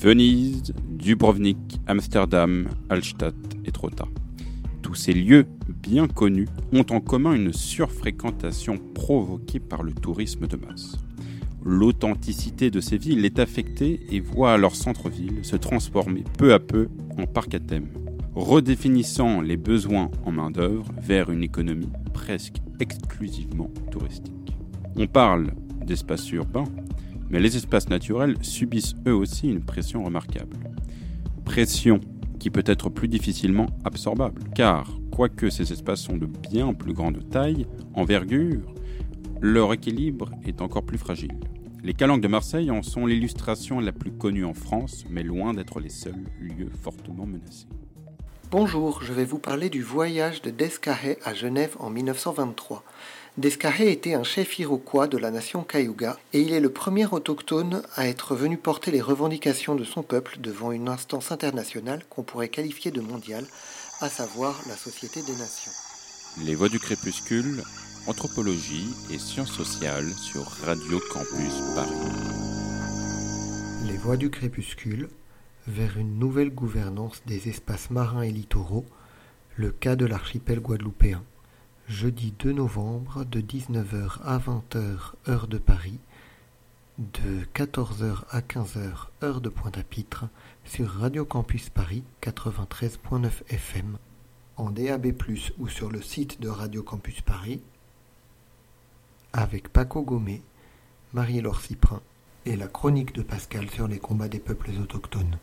Venise, Dubrovnik, Amsterdam, Hallstatt et Trotta. Tous ces lieux bien connus ont en commun une surfréquentation provoquée par le tourisme de masse. L'authenticité de ces villes est affectée et voit leur centre-ville se transformer peu à peu en parc à thème, redéfinissant les besoins en main-d'œuvre vers une économie presque exclusivement touristique. On parle d'espaces urbains, mais les espaces naturels subissent eux aussi une pression remarquable. Pression qui peut être plus difficilement absorbable, car quoique ces espaces sont de bien plus grande taille, envergure, leur équilibre est encore plus fragile. Les calanques de Marseille en sont l'illustration la plus connue en France, mais loin d'être les seuls lieux fortement menacés. Bonjour, je vais vous parler du voyage de Descarré à Genève en 1923. Descarré était un chef iroquois de la nation Cayuga et il est le premier autochtone à être venu porter les revendications de son peuple devant une instance internationale qu'on pourrait qualifier de mondiale, à savoir la Société des Nations. Les Voix du Crépuscule, Anthropologie et Sciences sociales sur Radio Campus Paris. Les Voix du Crépuscule, vers une nouvelle gouvernance des espaces marins et littoraux, le cas de l'archipel guadeloupéen jeudi 2 novembre de 19h à 20h heure de Paris, de 14h à 15h heure de Pointe-à-Pitre sur Radio Campus Paris 93.9 FM, en DAB+, ou sur le site de Radio Campus Paris, avec Paco Gomé, Marie-Laure Cyprin et la chronique de Pascal sur les combats des peuples autochtones.